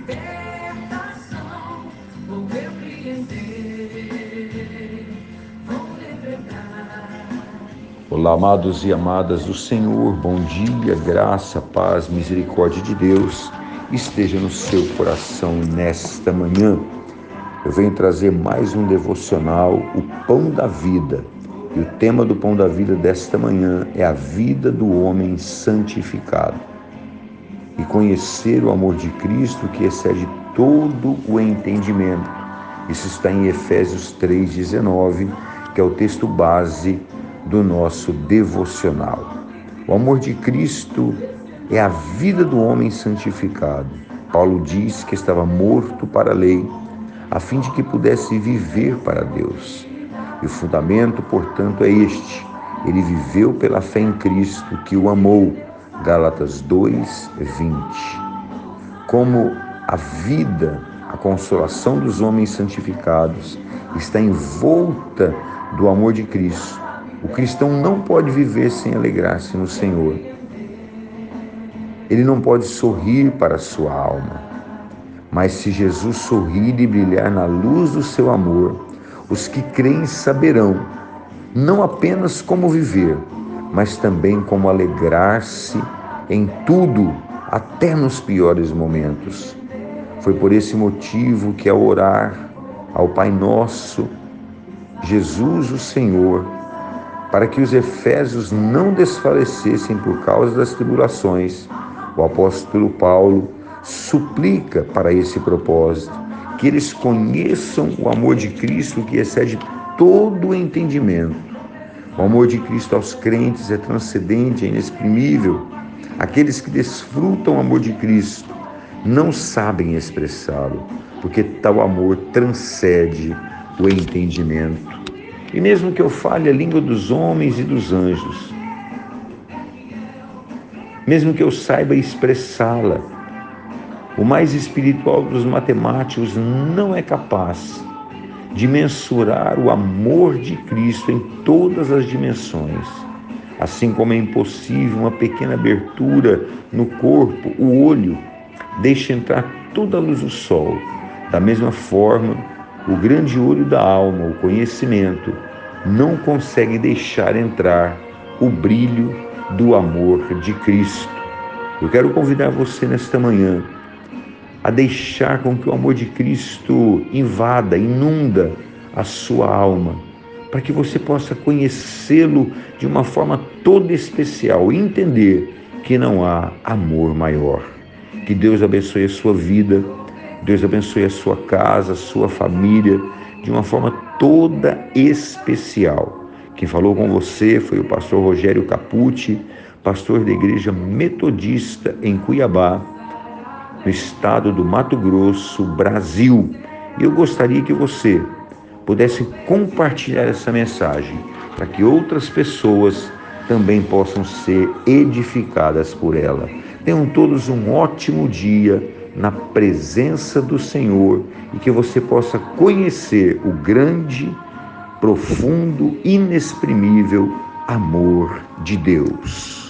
libertação. Vou vou. Olá, amados e amadas do Senhor, bom dia, graça, paz, misericórdia de Deus esteja no seu coração nesta manhã. Eu venho trazer mais um devocional, o Pão da Vida. E o tema do Pão da Vida desta manhã é a vida do homem santificado. Conhecer o amor de Cristo que excede todo o entendimento. Isso está em Efésios 3,19, que é o texto base do nosso devocional. O amor de Cristo é a vida do homem santificado. Paulo diz que estava morto para a lei, a fim de que pudesse viver para Deus. E o fundamento, portanto, é este: ele viveu pela fé em Cristo, que o amou. Gálatas 2, 20. Como a vida, a consolação dos homens santificados está envolta do amor de Cristo, o cristão não pode viver sem alegrar-se no Senhor. Ele não pode sorrir para a sua alma. Mas se Jesus sorrir e brilhar na luz do seu amor, os que creem saberão não apenas como viver, mas também como alegrar-se em tudo, até nos piores momentos. Foi por esse motivo que, ao orar ao Pai Nosso, Jesus, o Senhor, para que os efésios não desfalecessem por causa das tribulações, o apóstolo Paulo suplica para esse propósito que eles conheçam o amor de Cristo que excede todo o entendimento. O amor de Cristo aos crentes é transcendente, é inexprimível. Aqueles que desfrutam o amor de Cristo não sabem expressá-lo, porque tal amor transcende o entendimento. E mesmo que eu fale a língua dos homens e dos anjos, mesmo que eu saiba expressá-la. O mais espiritual dos matemáticos não é capaz de mensurar o amor de Cristo em todas as dimensões. Assim como é impossível uma pequena abertura no corpo, o olho, deixa entrar toda a luz do sol. Da mesma forma, o grande olho da alma, o conhecimento, não consegue deixar entrar o brilho do amor de Cristo. Eu quero convidar você nesta manhã a deixar com que o amor de Cristo invada, inunda a sua alma, para que você possa conhecê-lo de uma forma toda especial e entender que não há amor maior. Que Deus abençoe a sua vida, Deus abençoe a sua casa, a sua família, de uma forma toda especial. Quem falou com você foi o pastor Rogério Capucci, pastor da Igreja Metodista em Cuiabá, no estado do Mato Grosso, Brasil. E eu gostaria que você pudesse compartilhar essa mensagem para que outras pessoas também possam ser edificadas por ela. Tenham todos um ótimo dia na presença do Senhor e que você possa conhecer o grande profundo, inexprimível amor de Deus.